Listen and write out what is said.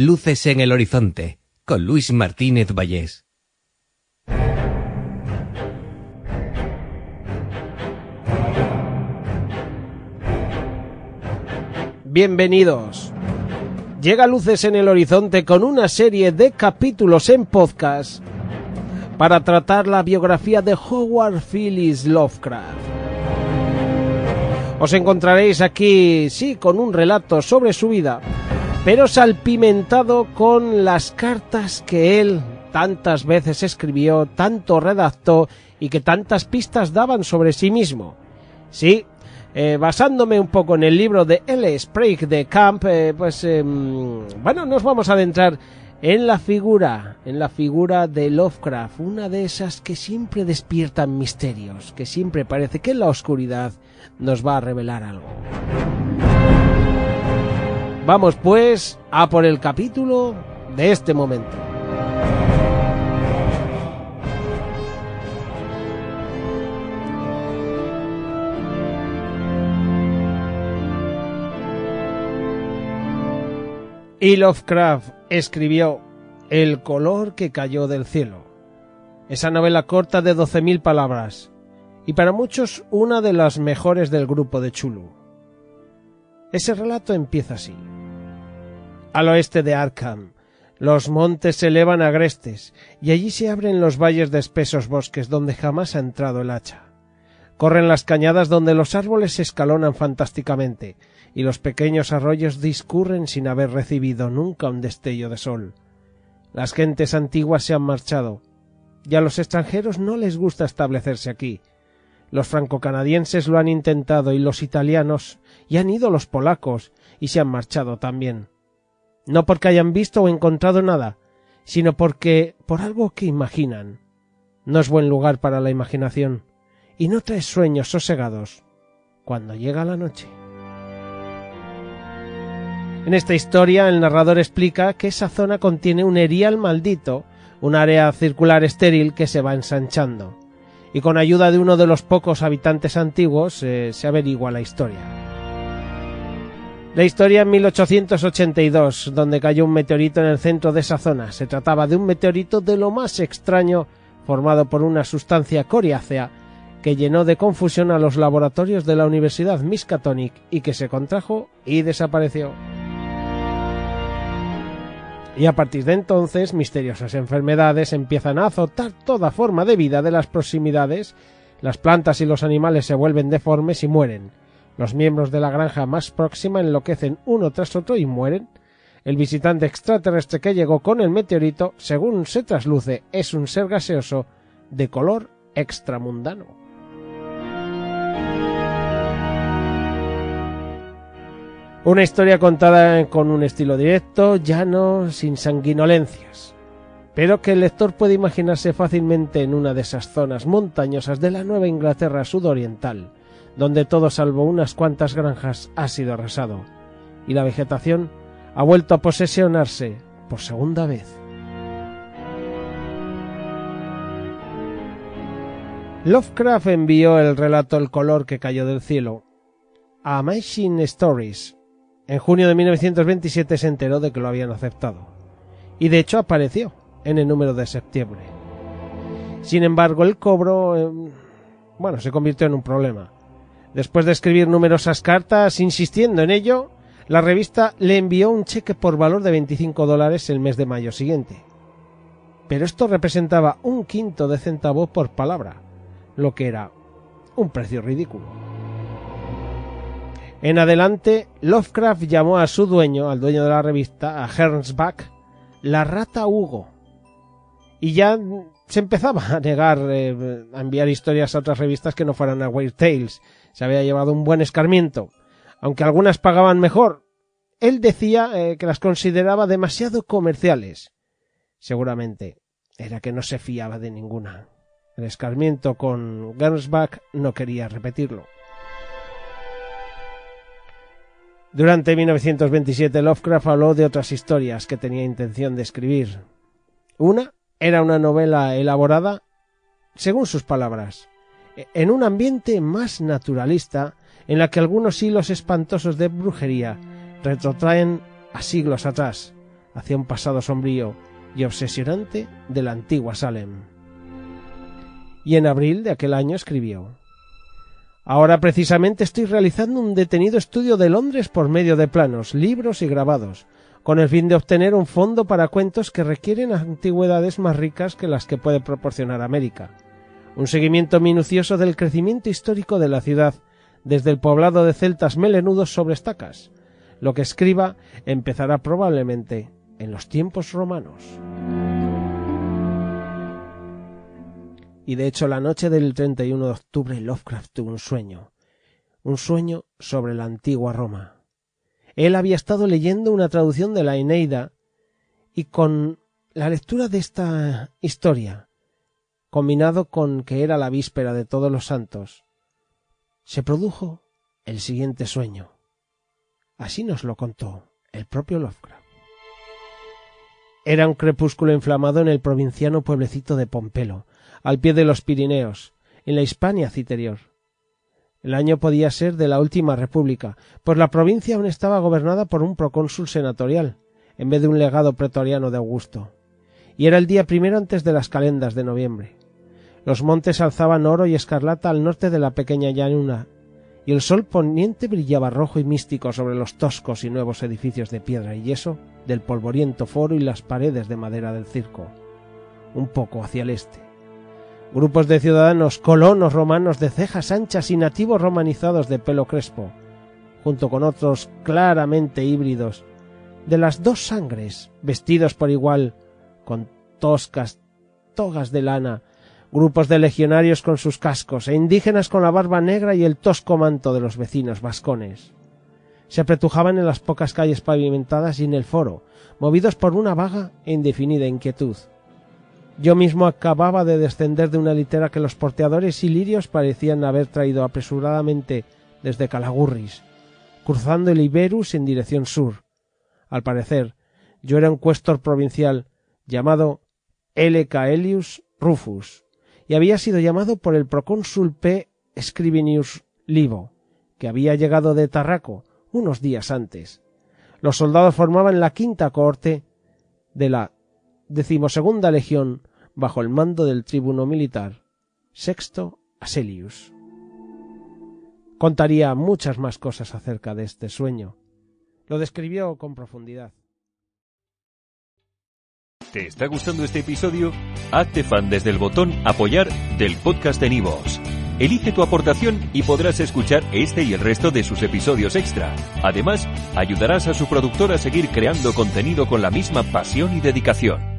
Luces en el horizonte, con Luis Martínez Vallés. Bienvenidos. Llega Luces en el Horizonte con una serie de capítulos en podcast para tratar la biografía de Howard Phillips Lovecraft. Os encontraréis aquí, sí, con un relato sobre su vida, pero salpimentado con las cartas que él tantas veces escribió, tanto redactó y que tantas pistas daban sobre sí mismo. Sí, eh, basándome un poco en el libro de L. Sprague de Camp, eh, pues em, bueno, nos vamos a adentrar en la figura, en la figura de Lovecraft, una de esas que siempre despiertan misterios, que siempre parece que en la oscuridad nos va a revelar algo. Vamos pues a por el capítulo de este momento. Y Lovecraft escribió El color que cayó del cielo. Esa novela corta de 12.000 palabras, y para muchos una de las mejores del grupo de Chulu. Ese relato empieza así. Al oeste de Arkham, los montes se elevan agrestes, y allí se abren los valles de espesos bosques donde jamás ha entrado el hacha. Corren las cañadas donde los árboles se escalonan fantásticamente, y los pequeños arroyos discurren sin haber recibido nunca un destello de sol. Las gentes antiguas se han marchado, y a los extranjeros no les gusta establecerse aquí. Los franco-canadienses lo han intentado y los italianos, y han ido los polacos, y se han marchado también. No porque hayan visto o encontrado nada, sino porque por algo que imaginan. No es buen lugar para la imaginación, y no trae sueños sosegados cuando llega la noche. En esta historia el narrador explica que esa zona contiene un erial maldito, un área circular estéril que se va ensanchando, y con ayuda de uno de los pocos habitantes antiguos eh, se averigua la historia. La historia en 1882, donde cayó un meteorito en el centro de esa zona. Se trataba de un meteorito de lo más extraño, formado por una sustancia coriácea que llenó de confusión a los laboratorios de la Universidad Miskatonic y que se contrajo y desapareció. Y a partir de entonces misteriosas enfermedades empiezan a azotar toda forma de vida de las proximidades, las plantas y los animales se vuelven deformes y mueren, los miembros de la granja más próxima enloquecen uno tras otro y mueren, el visitante extraterrestre que llegó con el meteorito, según se trasluce, es un ser gaseoso de color extramundano. Una historia contada con un estilo directo, llano, sin sanguinolencias, pero que el lector puede imaginarse fácilmente en una de esas zonas montañosas de la Nueva Inglaterra sudoriental, donde todo salvo unas cuantas granjas ha sido arrasado, y la vegetación ha vuelto a posesionarse por segunda vez. Lovecraft envió el relato El color que cayó del cielo a Amazing Stories, en junio de 1927 se enteró de que lo habían aceptado. Y de hecho apareció en el número de septiembre. Sin embargo, el cobro, em, bueno, se convirtió en un problema. Después de escribir numerosas cartas insistiendo en ello, la revista le envió un cheque por valor de 25 dólares el mes de mayo siguiente. Pero esto representaba un quinto de centavo por palabra, lo que era un precio ridículo. En adelante, Lovecraft llamó a su dueño, al dueño de la revista, a Hernsback, la rata Hugo. Y ya se empezaba a negar eh, a enviar historias a otras revistas que no fueran a Weird Tales. Se había llevado un buen escarmiento. Aunque algunas pagaban mejor, él decía eh, que las consideraba demasiado comerciales. Seguramente era que no se fiaba de ninguna. El escarmiento con Gernsback no quería repetirlo. Durante 1927 Lovecraft habló de otras historias que tenía intención de escribir. Una era una novela elaborada, según sus palabras, en un ambiente más naturalista en la que algunos hilos espantosos de brujería retrotraen a siglos atrás, hacia un pasado sombrío y obsesionante de la antigua Salem. Y en abril de aquel año escribió Ahora precisamente estoy realizando un detenido estudio de Londres por medio de planos, libros y grabados, con el fin de obtener un fondo para cuentos que requieren antigüedades más ricas que las que puede proporcionar América. Un seguimiento minucioso del crecimiento histórico de la ciudad, desde el poblado de celtas melenudos sobre estacas. Lo que escriba empezará probablemente en los tiempos romanos. Y de hecho la noche del 31 de octubre Lovecraft tuvo un sueño, un sueño sobre la antigua Roma. Él había estado leyendo una traducción de la Eneida y con la lectura de esta historia, combinado con que era la víspera de todos los santos, se produjo el siguiente sueño. Así nos lo contó el propio Lovecraft. Era un crepúsculo inflamado en el provinciano pueblecito de Pompelo, al pie de los Pirineos, en la Hispania citerior. El año podía ser de la última república, pues la provincia aún estaba gobernada por un procónsul senatorial, en vez de un legado pretoriano de Augusto, y era el día primero antes de las calendas de noviembre. Los montes alzaban oro y escarlata al norte de la pequeña llanura, y el sol poniente brillaba rojo y místico sobre los toscos y nuevos edificios de piedra y yeso del polvoriento foro y las paredes de madera del circo, un poco hacia el este. Grupos de ciudadanos colonos romanos de cejas anchas y nativos romanizados de pelo crespo, junto con otros claramente híbridos, de las dos sangres, vestidos por igual, con toscas togas de lana, grupos de legionarios con sus cascos e indígenas con la barba negra y el tosco manto de los vecinos vascones. Se apretujaban en las pocas calles pavimentadas y en el foro, movidos por una vaga e indefinida inquietud. Yo mismo acababa de descender de una litera que los porteadores ilirios parecían haber traído apresuradamente desde Calagurris, cruzando el Iberus en dirección sur. Al parecer, yo era un cuestor provincial llamado L. Caelius Rufus, y había sido llamado por el procónsul P. Scribinius Livo, que había llegado de Tarraco unos días antes. Los soldados formaban la quinta cohorte de la decimosegunda legión bajo el mando del tribuno militar Sexto Aselius. Contaría muchas más cosas acerca de este sueño. Lo describió con profundidad. ¿Te está gustando este episodio? Hazte fan desde el botón Apoyar del podcast de Nivos. Elige tu aportación y podrás escuchar este y el resto de sus episodios extra. Además, ayudarás a su productor a seguir creando contenido con la misma pasión y dedicación.